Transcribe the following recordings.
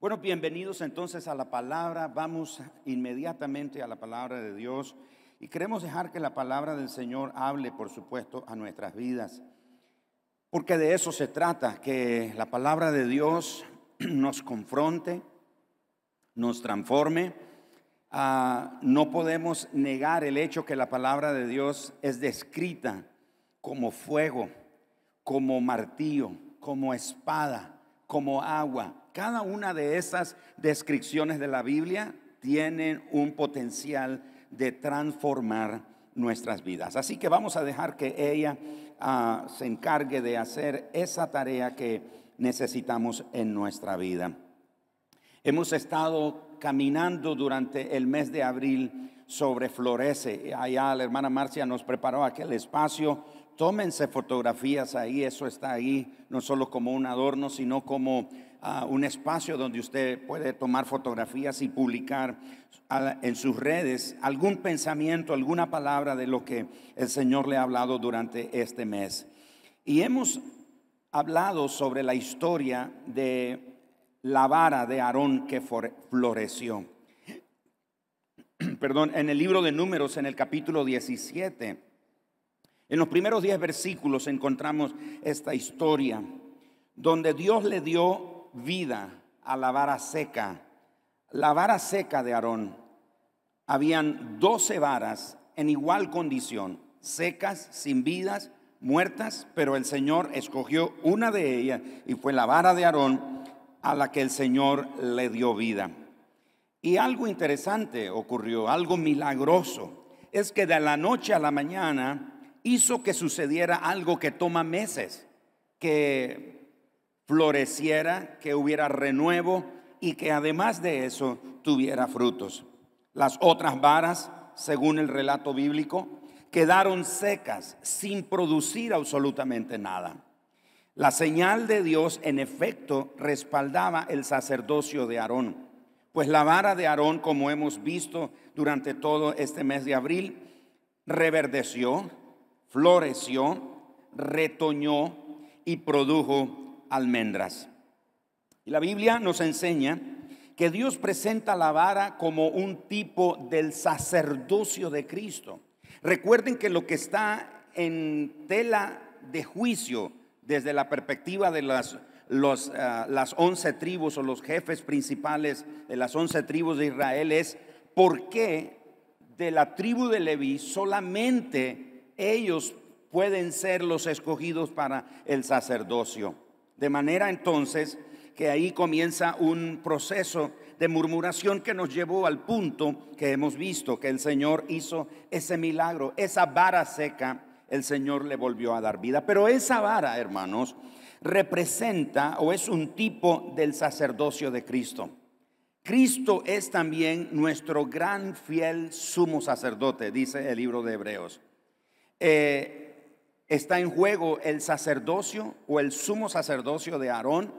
Bueno, bienvenidos entonces a la palabra. Vamos inmediatamente a la palabra de Dios y queremos dejar que la palabra del Señor hable, por supuesto, a nuestras vidas. Porque de eso se trata, que la palabra de Dios nos confronte, nos transforme. Ah, no podemos negar el hecho que la palabra de Dios es descrita como fuego, como martillo, como espada, como agua, cada una de esas descripciones de la Biblia tienen un potencial de transformar nuestras vidas. Así que vamos a dejar que ella ah, se encargue de hacer esa tarea que necesitamos en nuestra vida. Hemos estado caminando durante el mes de abril sobre Florece. Allá la hermana Marcia nos preparó aquel espacio. Tómense fotografías ahí, eso está ahí, no solo como un adorno, sino como un espacio donde usted puede tomar fotografías y publicar en sus redes algún pensamiento, alguna palabra de lo que el Señor le ha hablado durante este mes. Y hemos hablado sobre la historia de la vara de Aarón que floreció. Perdón, en el libro de números, en el capítulo 17, en los primeros 10 versículos encontramos esta historia donde Dios le dio vida a la vara seca. La vara seca de Aarón. Habían doce varas en igual condición, secas, sin vidas, muertas, pero el Señor escogió una de ellas y fue la vara de Aarón a la que el Señor le dio vida. Y algo interesante ocurrió, algo milagroso, es que de la noche a la mañana hizo que sucediera algo que toma meses, que floreciera, que hubiera renuevo y que además de eso tuviera frutos. Las otras varas, según el relato bíblico, quedaron secas sin producir absolutamente nada. La señal de Dios en efecto respaldaba el sacerdocio de Aarón, pues la vara de Aarón, como hemos visto durante todo este mes de abril, reverdeció, floreció, retoñó y produjo almendras. Y la Biblia nos enseña que Dios presenta la vara como un tipo del sacerdocio de Cristo. Recuerden que lo que está en tela de juicio desde la perspectiva de las, los, las once tribus o los jefes principales de las once tribus de Israel es por qué de la tribu de Leví solamente ellos pueden ser los escogidos para el sacerdocio. De manera entonces que ahí comienza un proceso de murmuración que nos llevó al punto que hemos visto, que el Señor hizo ese milagro, esa vara seca, el Señor le volvió a dar vida. Pero esa vara, hermanos, representa o es un tipo del sacerdocio de Cristo. Cristo es también nuestro gran fiel sumo sacerdote, dice el libro de Hebreos. Eh, está en juego el sacerdocio o el sumo sacerdocio de Aarón,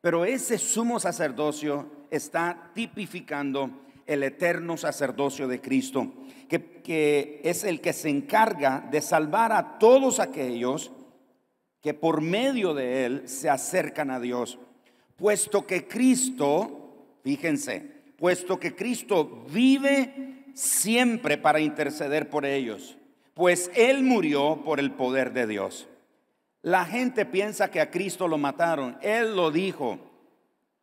pero ese sumo sacerdocio está tipificando el eterno sacerdocio de Cristo, que, que, es el que se encarga de salvar a todos aquellos que por medio de él se acercan a Dios, puesto que Cristo, fíjense, puesto que Cristo vive siempre para interceder por ellos pues Él murió por el poder de Dios. La gente piensa que a Cristo lo mataron. Él lo dijo,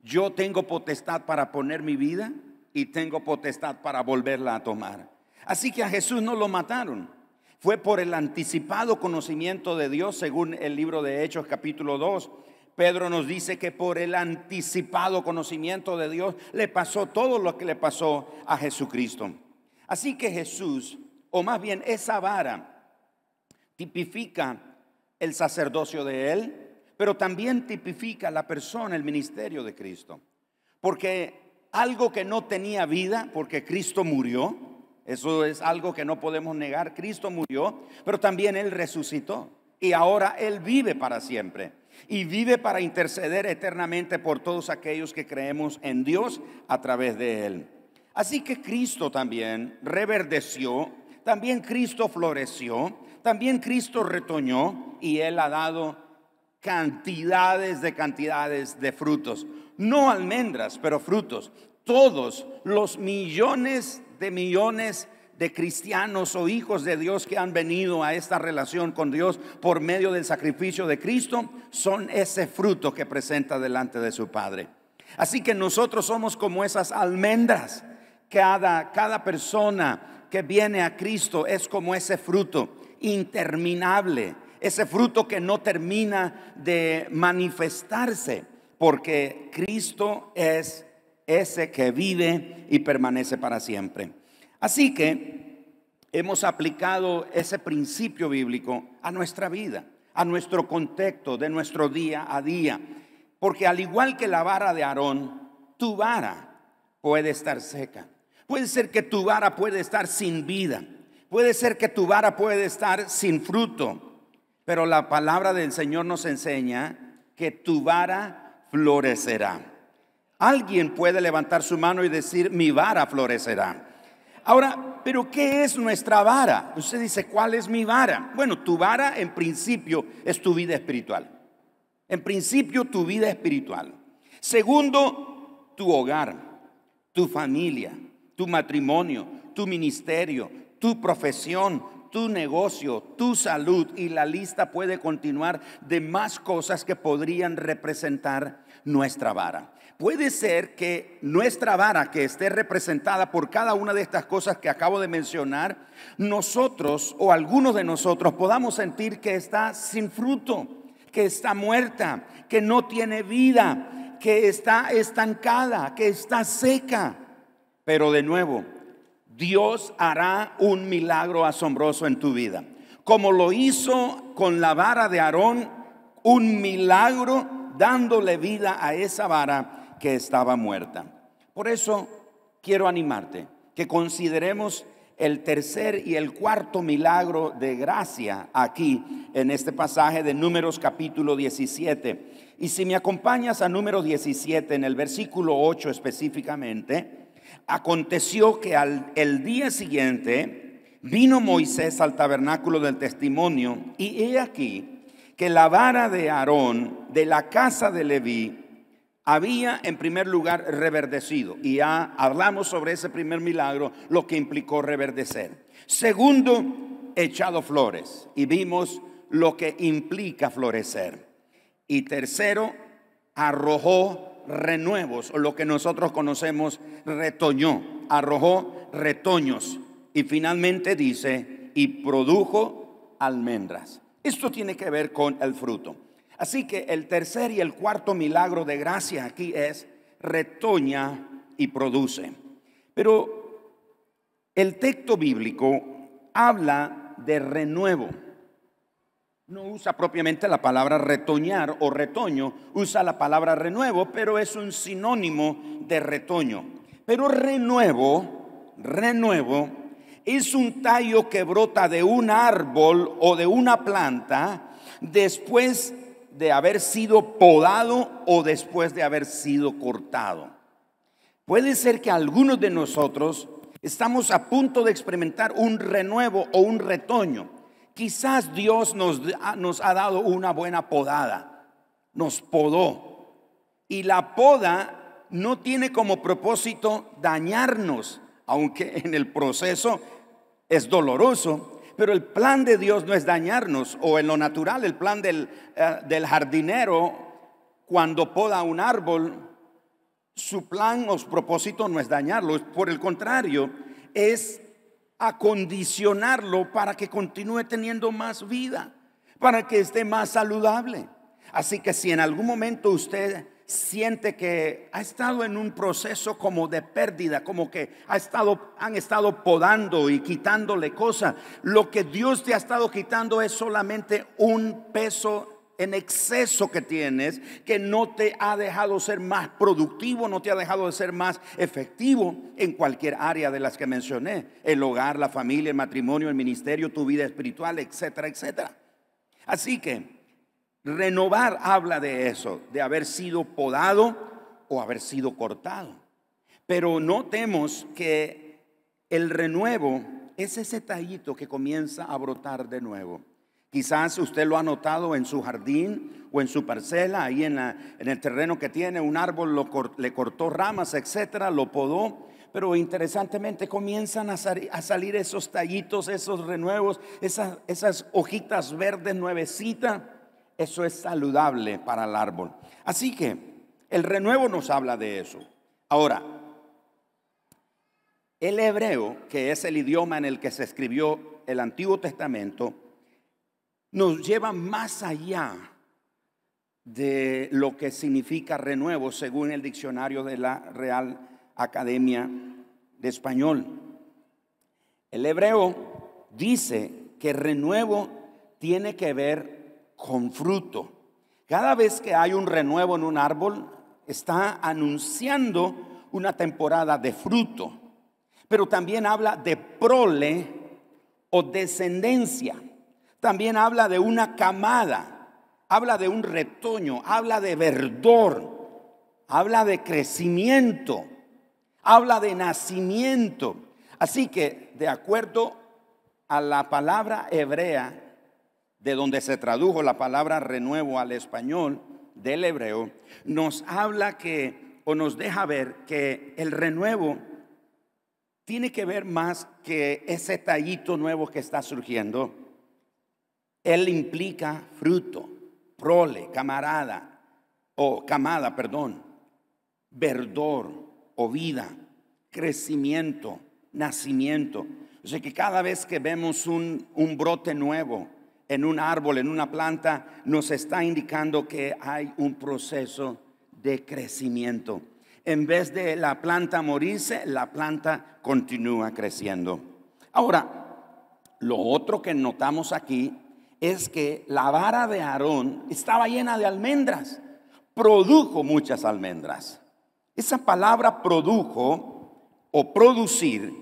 yo tengo potestad para poner mi vida y tengo potestad para volverla a tomar. Así que a Jesús no lo mataron. Fue por el anticipado conocimiento de Dios, según el libro de Hechos capítulo 2. Pedro nos dice que por el anticipado conocimiento de Dios le pasó todo lo que le pasó a Jesucristo. Así que Jesús o más bien esa vara tipifica el sacerdocio de Él, pero también tipifica la persona, el ministerio de Cristo. Porque algo que no tenía vida, porque Cristo murió, eso es algo que no podemos negar, Cristo murió, pero también Él resucitó y ahora Él vive para siempre y vive para interceder eternamente por todos aquellos que creemos en Dios a través de Él. Así que Cristo también reverdeció también Cristo floreció, también Cristo retoñó y Él ha dado cantidades de cantidades de frutos. no almendras, pero frutos. Todos los millones de millones de cristianos o hijos de Dios que han venido a esta relación con Dios por medio del sacrificio de Cristo son ese fruto que presenta delante de su Padre. Así que nosotros somos como esas almendras. Cada, cada persona que viene a Cristo es como ese fruto interminable, ese fruto que no termina de manifestarse, porque Cristo es ese que vive y permanece para siempre. Así que hemos aplicado ese principio bíblico a nuestra vida, a nuestro contexto de nuestro día a día. Porque al igual que la vara de Aarón, tu vara puede estar seca. Puede ser que tu vara puede estar sin vida. Puede ser que tu vara puede estar sin fruto. Pero la palabra del Señor nos enseña que tu vara florecerá. Alguien puede levantar su mano y decir, mi vara florecerá. Ahora, pero ¿qué es nuestra vara? Usted dice, ¿cuál es mi vara? Bueno, tu vara en principio es tu vida espiritual. En principio, tu vida espiritual. Segundo, tu hogar, tu familia, tu matrimonio, tu ministerio, tu profesión, tu negocio, tu salud y la lista puede continuar de más cosas que podrían representar nuestra vara. Puede ser que nuestra vara que esté representada por cada una de estas cosas que acabo de mencionar, nosotros o algunos de nosotros podamos sentir que está sin fruto, que está muerta, que no tiene vida, que está estancada, que está seca. Pero de nuevo, Dios hará un milagro asombroso en tu vida. Como lo hizo con la vara de Aarón, un milagro dándole vida a esa vara que estaba muerta. Por eso quiero animarte que consideremos el tercer y el cuarto milagro de gracia aquí en este pasaje de Números capítulo 17. Y si me acompañas a número 17 en el versículo 8 específicamente, aconteció que al el día siguiente vino Moisés al tabernáculo del testimonio y he aquí que la vara de Aarón de la casa de Leví había en primer lugar reverdecido. Y ya hablamos sobre ese primer milagro, lo que implicó reverdecer. Segundo, echado flores. Y vimos lo que implica florecer. Y tercero, arrojó renuevos, o lo que nosotros conocemos retoñó, arrojó retoños. Y finalmente dice, y produjo almendras. Esto tiene que ver con el fruto. Así que el tercer y el cuarto milagro de gracia aquí es retoña y produce. Pero el texto bíblico habla de renuevo. No usa propiamente la palabra retoñar o retoño, usa la palabra renuevo, pero es un sinónimo de retoño. Pero renuevo, renuevo, es un tallo que brota de un árbol o de una planta después de haber sido podado o después de haber sido cortado. Puede ser que algunos de nosotros estamos a punto de experimentar un renuevo o un retoño. Quizás Dios nos, nos ha dado una buena podada, nos podó. Y la poda no tiene como propósito dañarnos, aunque en el proceso es doloroso, pero el plan de Dios no es dañarnos, o en lo natural, el plan del, eh, del jardinero, cuando poda un árbol, su plan o su propósito no es dañarlo, por el contrario, es acondicionarlo para que continúe teniendo más vida, para que esté más saludable. Así que si en algún momento usted siente que ha estado en un proceso como de pérdida, como que ha estado, han estado podando y quitándole cosas. Lo que Dios te ha estado quitando es solamente un peso en exceso que tienes, que no te ha dejado ser más productivo, no te ha dejado de ser más efectivo en cualquier área de las que mencioné, el hogar, la familia, el matrimonio, el ministerio, tu vida espiritual, etcétera, etcétera. Así que Renovar habla de eso, de haber sido podado o haber sido cortado. Pero notemos que el renuevo es ese tallito que comienza a brotar de nuevo, Quizás usted lo ha notado en su jardín o en su parcela, ahí en, en el terreno que tiene, un árbol le cortó ramas, etcétera, lo podó. Pero interesantemente comienzan a, salir esos tallitos, esos renuevos, esas, esas hojitas verdes nuevecitas. Eso es saludable para el árbol. Así que el renuevo nos habla de eso. Ahora, el hebreo, que es el idioma en el que se escribió el Antiguo Testamento, nos lleva más allá de lo que significa renuevo según el diccionario de la Real Academia de Español. El hebreo dice que renuevo tiene que ver con fruto. Cada vez que hay un renuevo en un árbol, está anunciando una temporada de fruto, pero también habla de prole o descendencia. También habla de una camada, habla de un retoño, habla de verdor, habla de crecimiento, habla de nacimiento. Así que, de acuerdo a la palabra hebrea, de donde se tradujo la palabra renuevo al español del hebreo, nos habla que, o nos deja ver que el renuevo tiene que ver más que ese tallito nuevo que está surgiendo él implica fruto, prole, camarada, o camada, perdón, verdor o vida, crecimiento, nacimiento. O sea que cada vez que vemos un, un brote nuevo en un árbol, en una planta, nos está indicando que hay un proceso de crecimiento. En vez de la planta morirse, la planta continúa creciendo. Ahora, lo otro que notamos aquí es que la vara de Aarón estaba llena de almendras, produjo muchas almendras. Esa palabra produjo o producir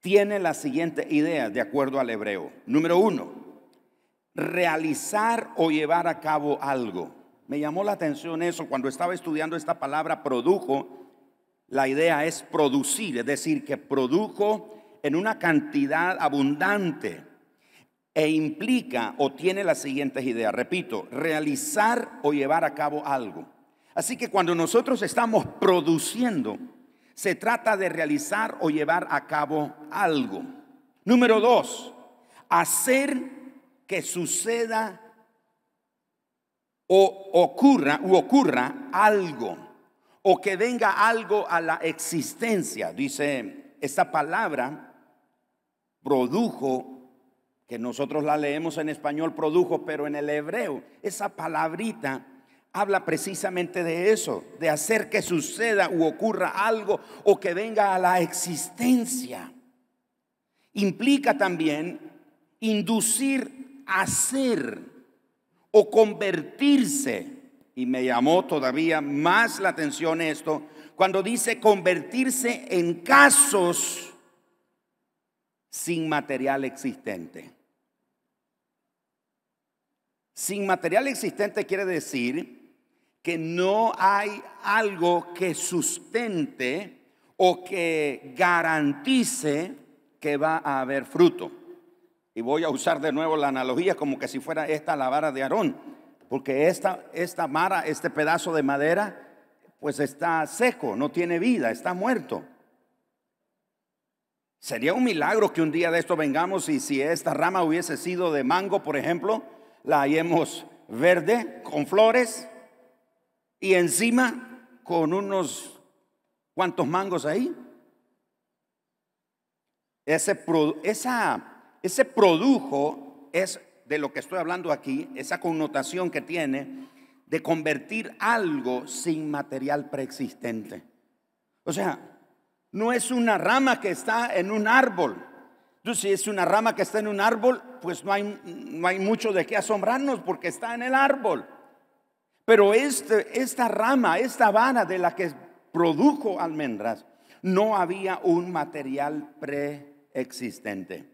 tiene la siguiente idea de acuerdo al hebreo. Número uno, realizar o llevar a cabo algo. Me llamó la atención eso cuando estaba estudiando esta palabra produjo. La idea es producir, es decir, que produjo en una cantidad abundante e implica o tiene las siguientes ideas. Repito, realizar o llevar a cabo algo. Así que cuando nosotros estamos produciendo, se trata de realizar o llevar a cabo algo. Número dos, hacer que suceda o ocurra u ocurra algo o que venga algo a la existencia. Dice, esta palabra produjo que nosotros la leemos en español produjo, pero en el hebreo esa palabrita habla precisamente de eso, de hacer que suceda u ocurra algo o que venga a la existencia. Implica también inducir a ser o convertirse. Y me llamó todavía más la atención esto cuando dice convertirse en casos sin material existente. Sin material existente quiere decir que no hay algo que sustente o que garantice que va a haber fruto. Y voy a usar de nuevo la analogía como que si fuera esta la vara de Aarón, porque esta, esta vara, este pedazo de madera, pues está seco, no tiene vida, está muerto. Sería un milagro que un día de esto vengamos y si esta rama hubiese sido de mango, por ejemplo, la hallemos verde con flores y encima con unos cuantos mangos ahí. Ese, esa, ese produjo es de lo que estoy hablando aquí, esa connotación que tiene de convertir algo sin material preexistente. O sea, no es una rama que está en un árbol, entonces, si es una rama que está en un árbol, pues no hay, no hay mucho de qué asombrarnos porque está en el árbol. Pero este, esta rama, esta vara de la que produjo almendras, no había un material preexistente.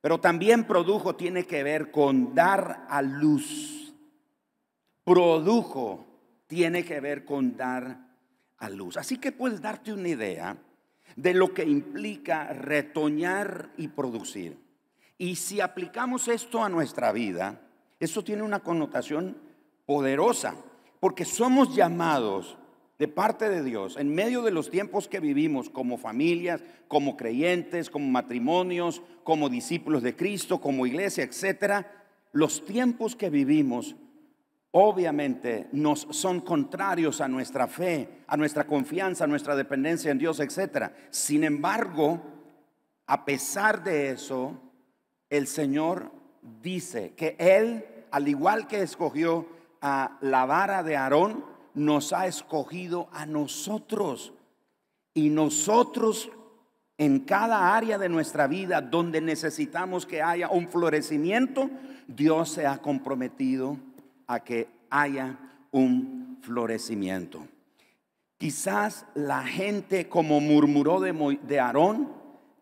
Pero también produjo tiene que ver con dar a luz. Produjo tiene que ver con dar a luz. Así que puedes darte una idea de lo que implica retoñar y producir. Y si aplicamos esto a nuestra vida, eso tiene una connotación poderosa, porque somos llamados de parte de Dios en medio de los tiempos que vivimos como familias, como creyentes, como matrimonios, como discípulos de Cristo, como iglesia, etcétera. Los tiempos que vivimos obviamente nos son contrarios a nuestra fe, a nuestra confianza, a nuestra dependencia en Dios, etcétera. Sin embargo, a pesar de eso, el Señor dice que Él, al igual que escogió a la vara de Aarón, nos ha escogido a nosotros. Y nosotros en cada área de nuestra vida donde necesitamos que haya un florecimiento, Dios se ha comprometido a que haya un florecimiento. Quizás la gente, como murmuró de, Aarón,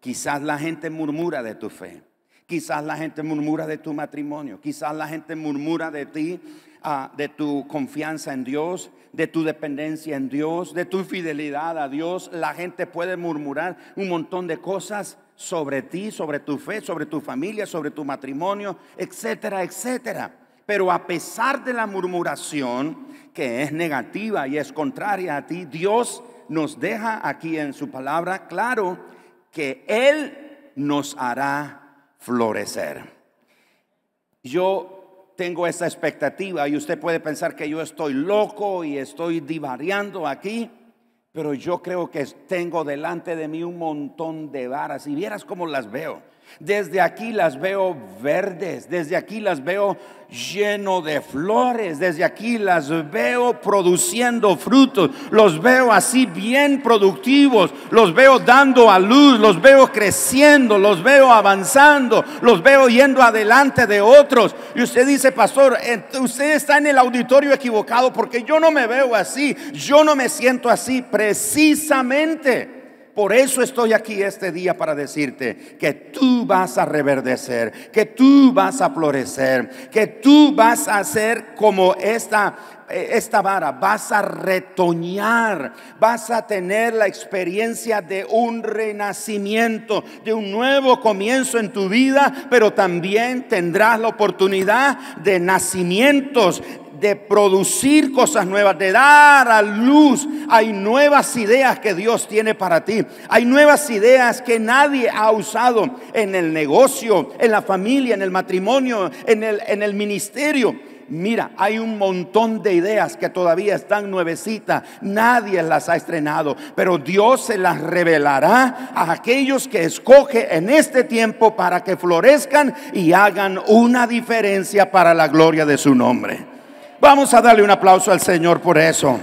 quizás la gente murmura de tu fe. Quizás la gente murmura de tu matrimonio. Quizás la gente murmura de ti, ah, de tu confianza en Dios, de tu dependencia en Dios, de tu fidelidad a Dios. La gente puede murmurar un montón de cosas sobre ti, sobre tu fe, sobre tu familia, sobre tu matrimonio, etcétera, etcétera. Pero a pesar de la murmuración, que es negativa y es contraria a ti, Dios nos deja aquí en su palabra claro que Él nos hará florecer. Yo tengo esa expectativa y usted puede pensar que yo estoy loco y estoy divariando aquí, pero yo creo que tengo delante de mí un montón de varas y vieras cómo las veo. Desde aquí las veo verdes, desde aquí las veo lleno de flores, desde aquí las veo produciendo frutos, los veo así bien productivos, los veo dando a luz, los veo creciendo, los veo avanzando, los veo yendo adelante de otros. Y usted dice, pastor, usted está en el auditorio equivocado porque yo no me veo así, yo no me siento así precisamente por eso estoy aquí este día para decirte que tú vas a reverdecer, que tú vas a florecer, que tú vas a ser como esta esta vara, vas a retoñar, vas a tener la experiencia de un renacimiento, de un nuevo comienzo en tu vida, pero también tendrás la oportunidad de nacimientos de producir cosas nuevas, de dar a luz. Hay nuevas ideas que Dios tiene para ti. Hay nuevas ideas que nadie ha usado en el negocio, en la familia, en el matrimonio, en el, en el ministerio. Mira, hay un montón de ideas que todavía están nuevecitas. Nadie las ha estrenado, pero Dios se las revelará a aquellos que escoge en este tiempo para que florezcan y hagan una diferencia para la gloria de su nombre. Vamos a darle un aplauso al Señor por eso.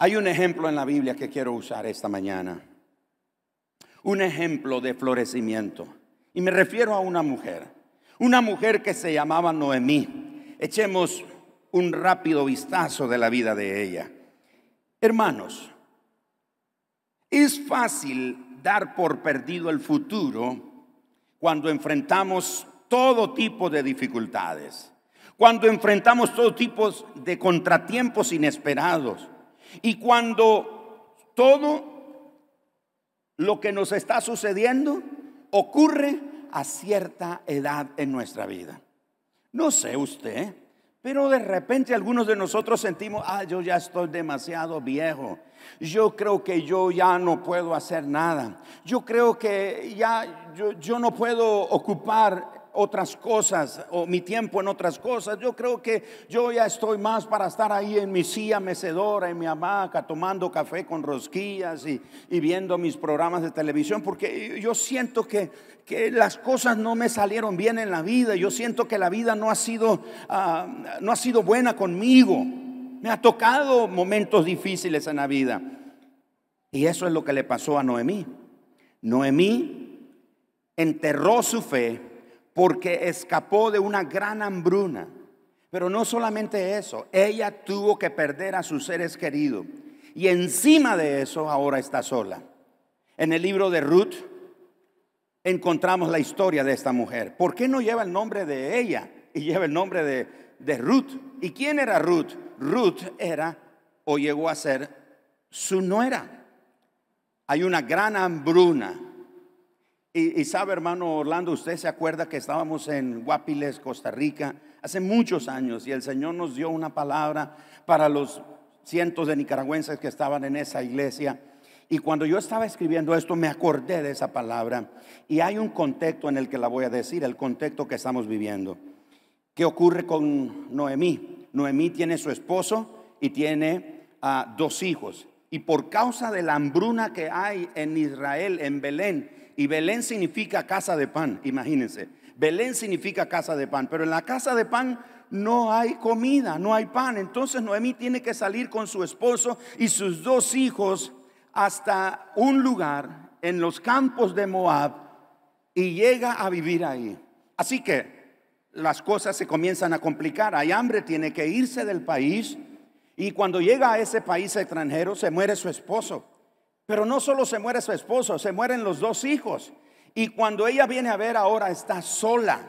Hay un ejemplo en la Biblia que quiero usar esta mañana. Un ejemplo de florecimiento. Y me refiero a una mujer. Una mujer que se llamaba Noemí. Echemos un rápido vistazo de la vida de ella. Hermanos, es fácil dar por perdido el futuro cuando enfrentamos todo tipo de dificultades, cuando enfrentamos todo tipo de contratiempos inesperados y cuando todo lo que nos está sucediendo ocurre a cierta edad en nuestra vida. No sé usted, pero de repente algunos de nosotros sentimos, ah, yo ya estoy demasiado viejo. Yo creo que yo ya no puedo hacer nada. Yo creo que ya yo, no puedo ocupar otras cosas o mi tiempo en otras cosas. Yo creo que yo ya estoy más para estar ahí en mi silla mecedora, en mi hamaca, tomando café con rosquillas y, viendo mis programas de televisión, porque yo siento que, que, las cosas no me salieron bien en la vida. Yo siento que la vida no ha sido, ah, no ha sido buena conmigo. Me ha tocado momentos difíciles en la vida. Y eso es lo que le pasó a Noemí. Noemí enterró su fe porque escapó de una gran hambruna. Pero no solamente eso, ella tuvo que perder a sus seres queridos. Y encima de eso ahora está sola. En el libro de Ruth encontramos la historia de esta mujer. ¿Por qué no lleva el nombre de ella y lleva el nombre de, de Ruth? ¿Y quién era Ruth? Ruth era o llegó a ser su nuera. Hay una gran hambruna. Y, y, sabe, hermano Orlando, usted se acuerda que estábamos en Guapiles, Costa Rica, hace muchos años, y el Señor nos dio una palabra para los cientos de nicaragüenses que estaban en esa iglesia. Y cuando yo estaba escribiendo esto, me acordé de esa palabra. Y hay un contexto en el que la voy a decir, el contexto que estamos viviendo. ¿Qué ocurre con Noemí? Noemí tiene su esposo y tiene a dos hijos. Y por causa de la hambruna que hay en Israel, en Belén, y Belén significa casa de pan, imagínense. Belén significa casa de pan, pero en la casa de pan no hay comida, no hay pan. Entonces Noemí tiene que salir con su esposo y sus dos hijos hasta un lugar en los campos de Moab y llega a vivir ahí. Así que las cosas se comienzan a complicar. Hay hambre, tiene que irse del país y cuando llega a ese país extranjero se muere su esposo. Pero no solo se muere su esposo, se mueren los dos hijos. Y cuando ella viene a ver ahora está sola,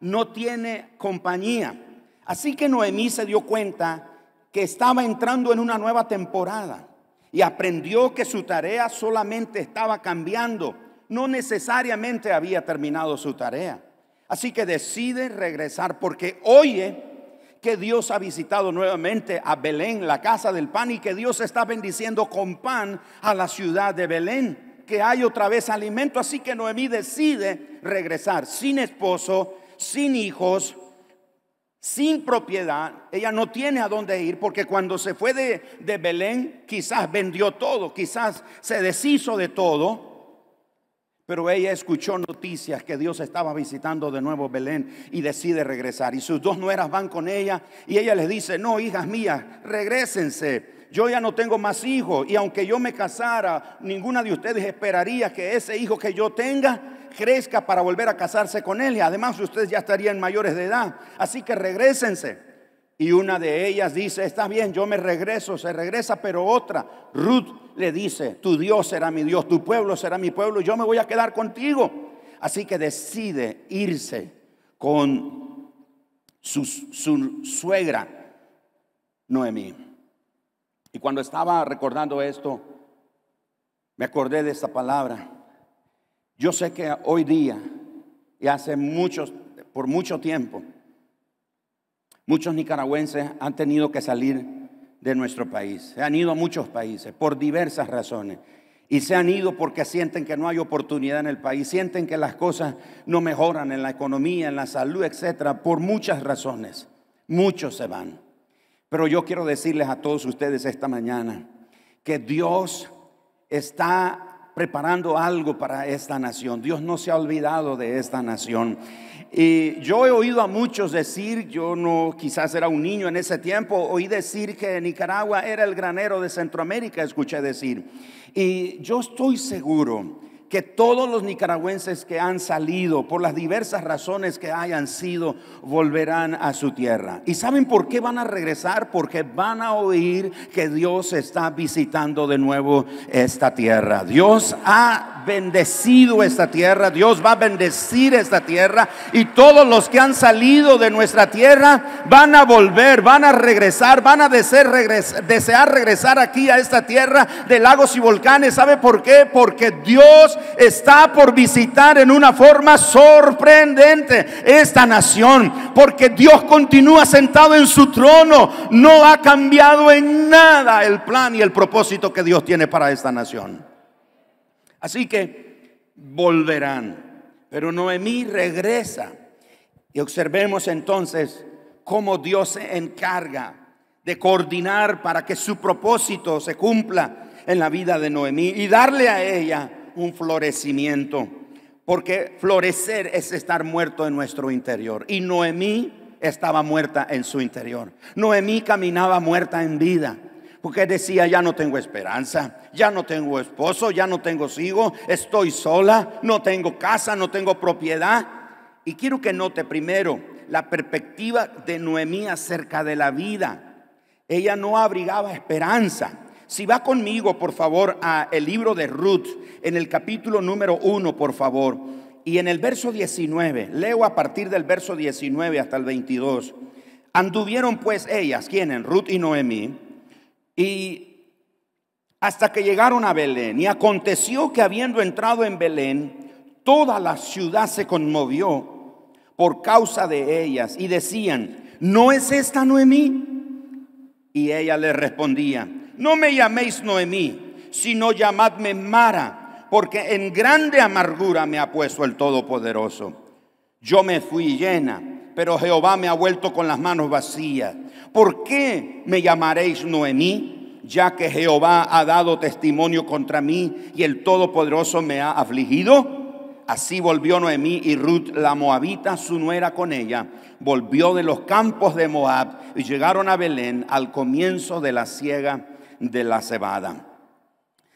no tiene compañía. Así que Noemí se dio cuenta que estaba entrando en una nueva temporada y aprendió que su tarea solamente estaba cambiando, no necesariamente había terminado su tarea. Así que decide regresar porque oye que Dios ha visitado nuevamente a Belén, la casa del pan, y que Dios está bendiciendo con pan a la ciudad de Belén, que hay otra vez alimento. Así que Noemí decide regresar sin esposo, sin hijos, sin propiedad, ella no tiene a dónde ir porque cuando se fue de, de, Belén quizás vendió todo, quizás se deshizo de todo, pero ella escuchó noticias que Dios estaba visitando de nuevo Belén y decide regresar. Y sus dos nueras van con ella y ella les dice, no, hijas mías, regresense. Yo ya no tengo más hijos y aunque yo me casara, ninguna de ustedes esperaría que ese hijo que yo tenga crezca para volver a casarse con él y además ustedes ya estarían mayores de edad. Así que regresense. Y una de ellas dice, está bien, yo me regreso, se regresa, pero otra, Ruth le dice, tu Dios será mi Dios, tu pueblo será mi pueblo, yo me voy a quedar contigo. Así que decide irse con su, su suegra, Noemí. Y cuando estaba recordando esto, me acordé de esta palabra. Yo sé que hoy día y hace muchos, por mucho tiempo, muchos nicaragüenses han tenido que salir de nuestro país. Se han ido a muchos países por diversas razones. Y se han ido porque sienten que no hay oportunidad en el país, sienten que las cosas no mejoran en la economía, en la salud, etcétera, por muchas razones. Muchos se van. Pero yo quiero decirles a todos ustedes esta mañana que Dios está preparando algo para esta nación. Dios no se ha olvidado de esta nación. Y yo he oído a muchos decir, yo no quizás era un niño en ese tiempo, oí decir que Nicaragua era el granero de Centroamérica, escuché decir. Y yo estoy seguro que todos los nicaragüenses que han salido, por las diversas razones que hayan sido, volverán a su tierra. ¿Y saben por qué van a regresar? Porque van a oír que Dios está visitando de nuevo esta tierra. Dios ha bendecido esta tierra, Dios va a bendecir esta tierra y todos los que han salido de nuestra tierra van a volver, van a regresar, van a desear regresar, aquí a esta tierra de lagos y volcanes. ¿Sabe por qué? Porque Dios está por visitar en una forma sorprendente esta nación, porque Dios continúa sentado en su trono, no ha cambiado en nada el plan y el propósito que Dios tiene para esta nación. Así que volverán. Pero Noemí regresa. Y observemos entonces cómo Dios se encarga de coordinar para que su propósito se cumpla en la vida de Noemí y darle a ella un florecimiento. Porque florecer es estar muerto en nuestro interior. Y Noemí estaba muerta en su interior. Noemí caminaba muerta en vida. Porque decía, ya no tengo esperanza, ya no tengo esposo, ya no tengo hijos, estoy sola, no tengo casa, no tengo propiedad. Y quiero que note primero la perspectiva de Noemí acerca de la vida. Ella no abrigaba esperanza. Si va conmigo, por favor, a el libro de Ruth, en el capítulo número uno, por favor, y en el verso 19, leo a partir del verso 19 hasta el 22. Anduvieron pues ellas, ¿quiénes? Ruth y Noemí y hasta que llegaron a Belén. Y aconteció que habiendo entrado en Belén, toda la ciudad se conmovió por causa de ellas y decían, ¿no es esta Noemí? Y ella le respondía, no me llaméis Noemí, sino llamadme Mara, porque en grande amargura me ha puesto el Todopoderoso. Yo me fui llena, pero Jehová me ha vuelto con las manos vacías. ¿Por qué me llamaréis Noemí? Ya que Jehová ha dado testimonio contra mí y el Todopoderoso me ha afligido. Así volvió Noemí y Ruth la moabita, su nuera con ella, volvió de los campos de Moab y llegaron a Belén al comienzo de la siega de la cebada.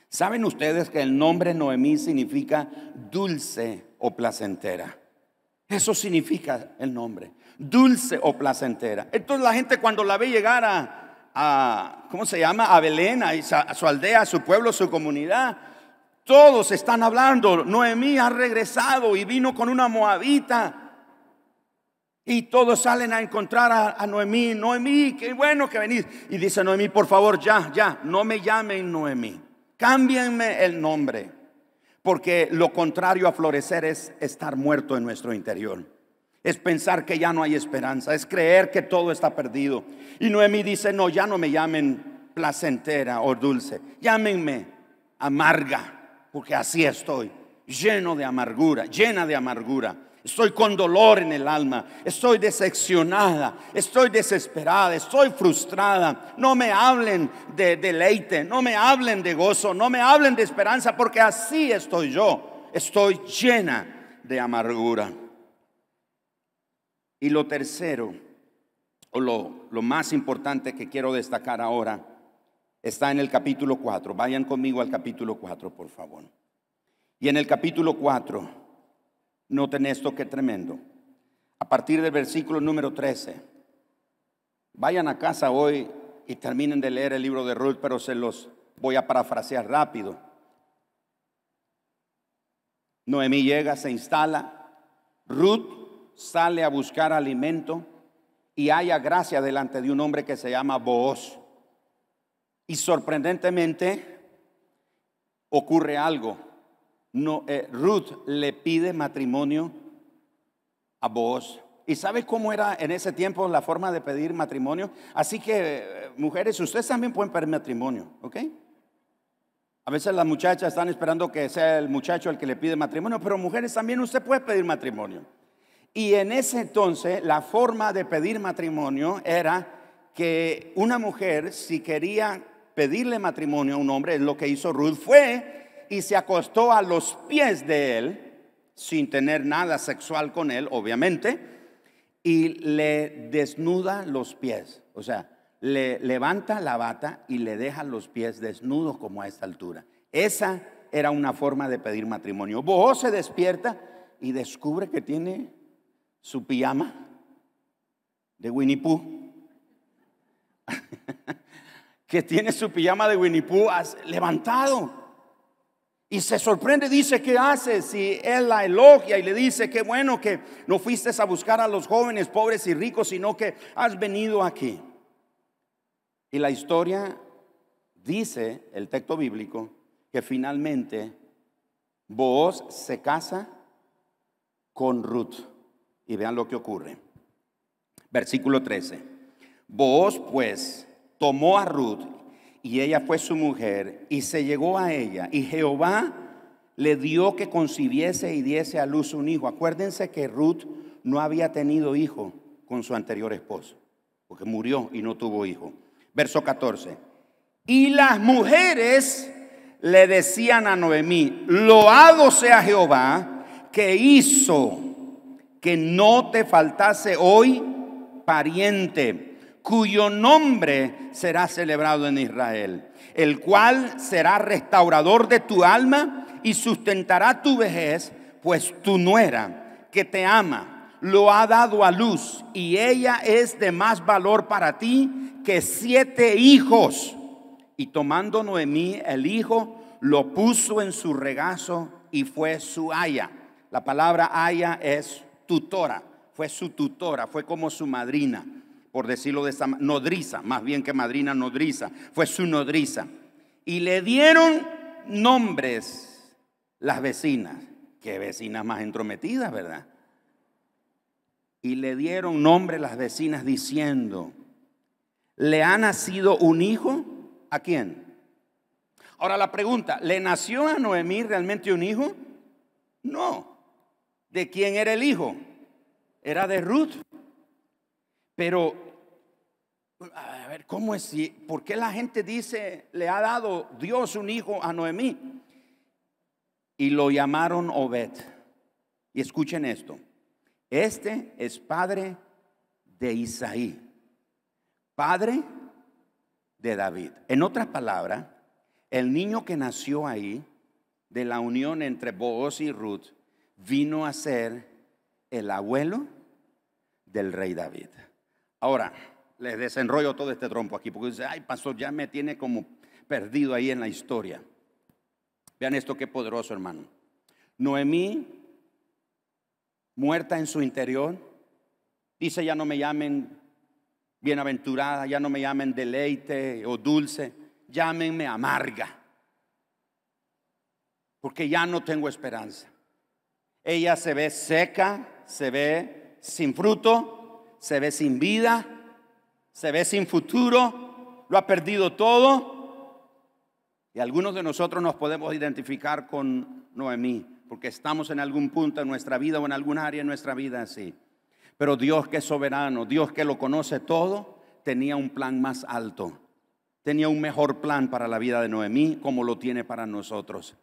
¿Saben ustedes que el nombre Noemí significa dulce o placentera? Eso significa el nombre, dulce o placentera. Entonces la gente cuando la ve llegar a, ¿cómo se llama? A Belén, a su aldea, a su pueblo, a su comunidad, todos están hablando, Noemí ha regresado y vino con una moabita. Y todos salen a encontrar a, Noemí. Noemí, qué bueno que venís. Y dice Noemí, por favor, ya, ya, no me llamen Noemí. Cámbienme el nombre. Porque lo contrario a florecer es estar muerto en nuestro interior. Es pensar que ya no hay esperanza. Es creer que todo está perdido. Y Noemí dice, no, ya no me llamen placentera o dulce. Llámenme amarga porque así estoy, lleno de amargura, llena de amargura. Estoy con dolor en el alma, estoy decepcionada, estoy desesperada, estoy frustrada. No me hablen de deleite, no me hablen de gozo, no me hablen de esperanza, porque así estoy yo. Estoy llena de amargura. Y lo tercero, o lo, lo más importante que quiero destacar ahora, está en el capítulo 4. Vayan conmigo al capítulo 4, por favor. Y en el capítulo 4, noten esto que tremendo. A partir del versículo número 13. Vayan a casa hoy y terminen de leer el libro de Ruth, pero se los voy a parafrasear rápido. Noemí llega, se instala. Ruth sale a buscar alimento y haya gracia delante de un hombre que se llama Booz. Y sorprendentemente ocurre algo. No, eh, Ruth le pide matrimonio a vos. ¿Y sabe cómo era en ese tiempo la forma de pedir matrimonio? Así que, eh, mujeres, ustedes también pueden pedir matrimonio, ¿ok? A veces las muchachas están esperando que sea el muchacho el que le pide matrimonio, pero mujeres también usted puede pedir matrimonio. Y en ese entonces la forma de pedir matrimonio era que una mujer, si quería pedirle matrimonio a un hombre, lo que hizo Ruth, fue y se acostó a los pies de él, sin tener nada sexual con él, obviamente, y le desnuda los pies. O sea, le levanta la bata y le deja los pies desnudos como a esta altura. Esa era una forma de pedir matrimonio. Boaz se despierta y descubre que tiene su pijama de Winnie Pooh. que tiene su pijama de Winnie Pooh levantado. Y se sorprende, dice, ¿qué hace? Si él la elogia y le dice, qué bueno que no fuiste a buscar a los jóvenes pobres y ricos, sino que has venido aquí. Y la historia dice, el texto bíblico, que finalmente Booz se casa con Ruth. Y vean lo que ocurre. Versículo 13. Booz pues tomó a Ruth y ella fue su mujer y se llegó a ella y Jehová le dio que concibiese y diese a luz un hijo. Acuérdense que Ruth no había tenido hijo con su anterior esposo, porque murió y no tuvo hijo. Verso 14. Y las mujeres le decían a Noemí, loado sea Jehová que hizo que no te faltase hoy pariente cuyo nombre será celebrado en Israel, el cual será restaurador de tu alma y sustentará tu vejez, pues tu nuera, que te ama, lo ha dado a luz y ella es de más valor para ti que siete hijos. Y tomando Noemí el hijo, lo puso en su regazo y fue su haya. La palabra haya es tutora, fue su tutora, fue como su madrina por decirlo de esa nodriza, más bien que madrina nodriza, fue su nodriza. Y le dieron nombres las vecinas. Qué vecinas más entrometidas, ¿verdad? Y le dieron nombre las vecinas diciendo, ¿le ha nacido un hijo? ¿A quién? Ahora la pregunta, ¿le nació a Noemí realmente un hijo? No. ¿De quién era el hijo? Era de Ruth. Pero, a ver, ¿cómo es? ¿Por qué la gente dice, le ha dado Dios un hijo a Noemí? Y lo llamaron Obed. Y escuchen esto. Este es padre de Isaí, padre de David. En otras palabras, el niño que nació ahí, de la unión entre Booz y Ruth, vino a ser el abuelo del rey David. Ahora, les desenrollo todo este trompo aquí, porque dice, ay, pastor, ya me tiene como perdido ahí en la historia. Vean esto qué poderoso, hermano. Noemí, muerta en su interior, dice, ya no me llamen bienaventurada, ya no me llamen deleite o dulce, llámenme amarga, porque ya no tengo esperanza. Ella se ve seca, se ve sin fruto, se ve sin vida, se ve sin futuro, lo ha perdido todo. Y algunos de nosotros nos podemos identificar con Noemí, porque estamos en algún punto en nuestra vida o en algún área en nuestra vida así. Pero Dios que es soberano, Dios que lo conoce todo, tenía un plan más alto. Tenía un mejor plan para la vida de Noemí como lo tiene para nosotros.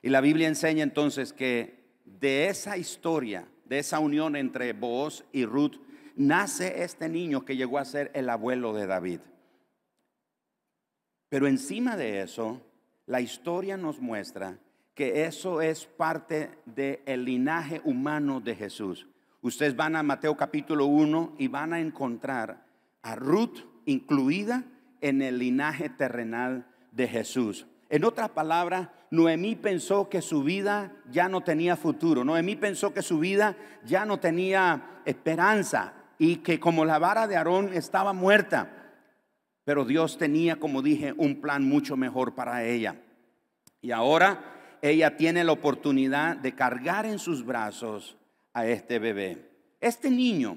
Y la Biblia enseña entonces que de esa historia, de esa unión entre Booz y Ruth, nace este niño que llegó a ser el abuelo de David. Pero encima de eso, la historia nos muestra que eso es parte del linaje humano de Jesús. Ustedes van a Mateo capítulo 1 y van a encontrar a Ruth incluida en el linaje terrenal de Jesús. En otras palabras, Noemí pensó que su vida ya no tenía futuro. Noemí pensó que su vida ya no tenía esperanza y que como la vara de Aarón estaba muerta. Pero Dios tenía, como dije, un plan mucho mejor para ella. Y ahora ella tiene la oportunidad de cargar en sus brazos a este bebé. Este niño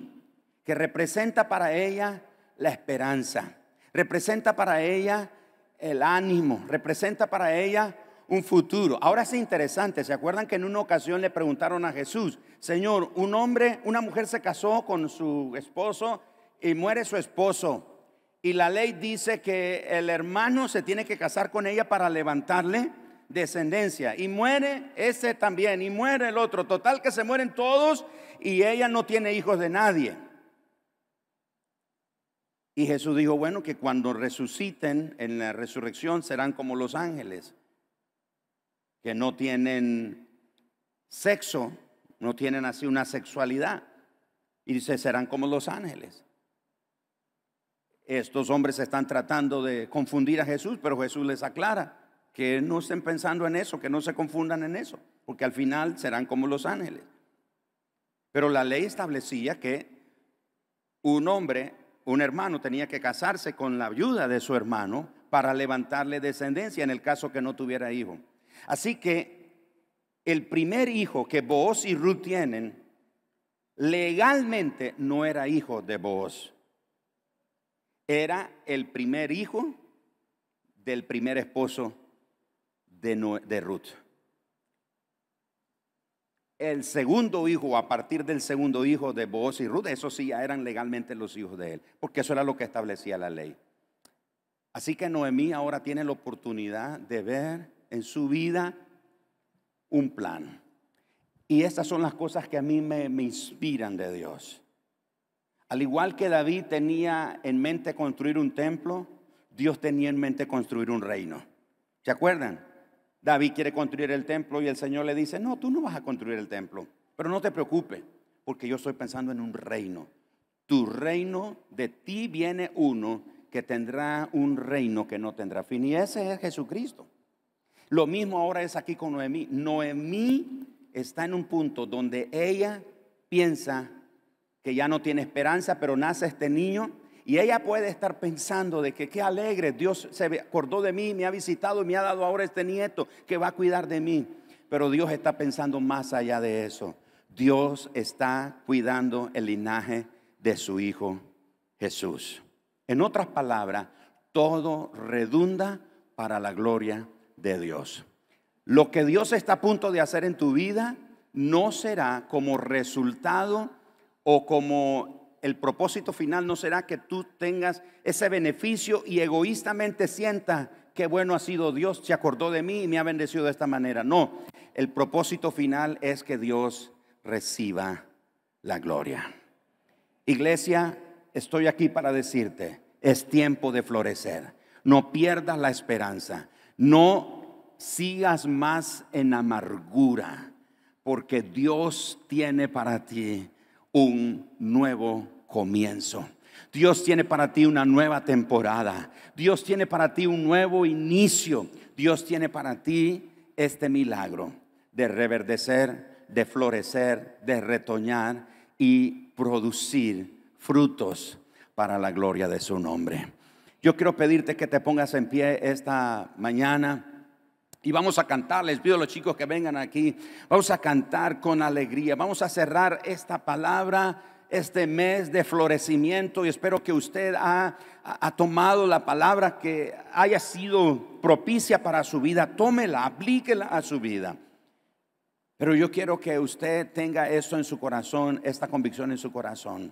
que representa para ella la esperanza, representa para ella el ánimo, representa para ella un futuro. Ahora es interesante, ¿se acuerdan que en una ocasión le preguntaron a Jesús, Señor, un hombre, una mujer se casó con su esposo y muere su esposo? Y la ley dice que el hermano se tiene que casar con ella para levantarle descendencia. Y muere ese también, y muere el otro. Total que se mueren todos y ella no tiene hijos de nadie. Y Jesús dijo, bueno, que cuando resuciten en la resurrección serán como los ángeles, que no tienen sexo, no tienen así una sexualidad. Y dice, serán como los ángeles. Estos hombres están tratando de confundir a Jesús, pero Jesús les aclara que no estén pensando en eso, que no se confundan en eso, porque al final serán como los ángeles. Pero la ley establecía que un hombre un hermano tenía que casarse con la ayuda de su hermano para levantarle descendencia en el caso que no tuviera hijo. Así que el primer hijo que Booz y Ruth tienen legalmente no era hijo de Booz. Era el primer hijo del primer esposo de, de Ruth el segundo hijo, a partir del segundo hijo de Boaz y Ruth, esos sí ya eran legalmente los hijos de él, porque eso era lo que establecía la ley. Así que Noemí ahora tiene la oportunidad de ver en su vida un plan. Y estas son las cosas que a mí me, me inspiran de Dios. Al igual que David tenía en mente construir un templo, Dios tenía en mente construir un reino. ¿Se acuerdan? David quiere construir el templo y el Señor le dice, no, tú no vas a construir el templo, pero no te preocupes, porque yo estoy pensando en un reino. Tu reino, de ti viene uno que tendrá un reino que no tendrá fin. Y ese es Jesucristo. Lo mismo ahora es aquí con Noemí. Noemí está en un punto donde ella piensa que ya no tiene esperanza, pero nace este niño Y ella puede estar pensando de que qué alegre, Dios se acordó de mí, me ha visitado y me ha dado ahora este nieto que va a cuidar de mí. Pero Dios está pensando más allá de eso. Dios está cuidando el linaje de su Hijo Jesús. En otras palabras, todo redunda para la gloria de Dios. Lo que Dios está a punto de hacer en tu vida no será como resultado o como el propósito final no será que tú tengas ese beneficio y egoístamente sienta que bueno ha sido Dios, se acordó de mí y me ha bendecido de esta manera. No, el propósito final es que Dios reciba la gloria. Iglesia, estoy aquí para decirte, es tiempo de florecer. No pierdas la esperanza. No sigas más en amargura, porque Dios tiene para ti un nuevo comienzo. Dios tiene para ti una nueva temporada. Dios tiene para ti un nuevo inicio. Dios tiene para ti este milagro de reverdecer, de florecer, de retoñar y producir frutos para la gloria de su nombre. Yo quiero pedirte que te pongas en pie esta mañana. Y vamos a cantar, les pido a los chicos que vengan aquí, vamos a cantar con alegría, vamos a cerrar esta palabra, este mes de florecimiento y espero que usted ha, ha, tomado la palabra que haya sido propicia para su vida, tómela, aplíquela a su vida. Pero yo quiero que usted tenga esto en su corazón, esta convicción en su corazón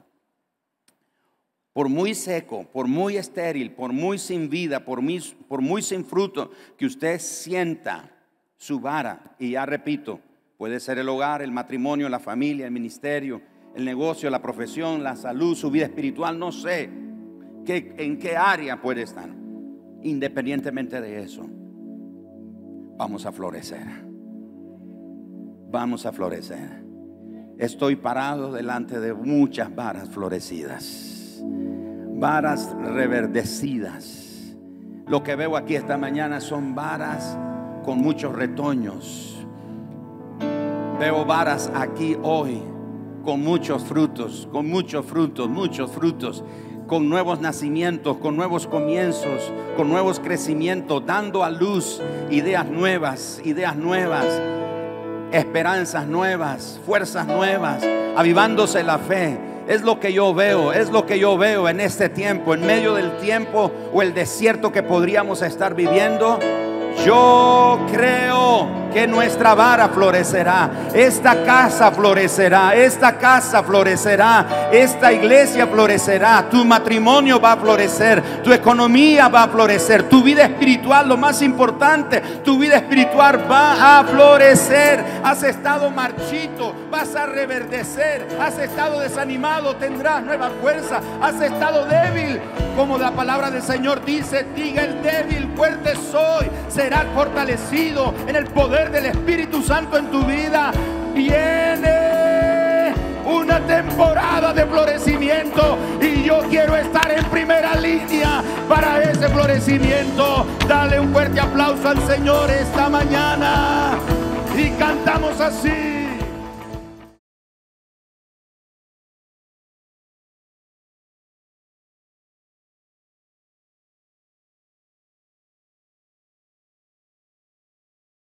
por muy seco, por muy estéril, por muy sin vida, por muy, sin fruto, que usted sienta su vara, y ya repito, puede ser el hogar, el matrimonio, la familia, el ministerio, el negocio, la profesión, la salud, su vida espiritual, no sé qué, en qué área puede estar. Independientemente de eso, vamos a florecer. Vamos a florecer. Estoy parado delante de muchas varas florecidas varas reverdecidas. Lo que veo aquí esta mañana son varas con muchos retoños. Veo varas aquí hoy con muchos frutos, con muchos frutos, muchos frutos, con nuevos nacimientos, con nuevos comienzos, con nuevos crecimientos, dando a luz ideas nuevas, ideas nuevas, esperanzas nuevas, fuerzas nuevas, avivándose la fe es lo que yo veo, es lo que yo veo en este tiempo, en medio del tiempo o el desierto que podríamos estar viviendo. Yo creo que nuestra vara florecerá, esta casa florecerá, esta casa florecerá, esta iglesia florecerá, tu matrimonio va a florecer, tu economía va a florecer, tu vida espiritual, lo más importante, tu vida espiritual va a florecer. Has estado marchito, vas a reverdecer, has estado desanimado, tendrás nueva fuerza, has estado débil, como la palabra del Señor dice, diga el débil, fuerte soy, será fortalecido en el del Espíritu Santo en tu vida. Viene una temporada de florecimiento y yo quiero estar en primera línea para ese florecimiento. Dale un fuerte aplauso al Señor esta mañana y cantamos así.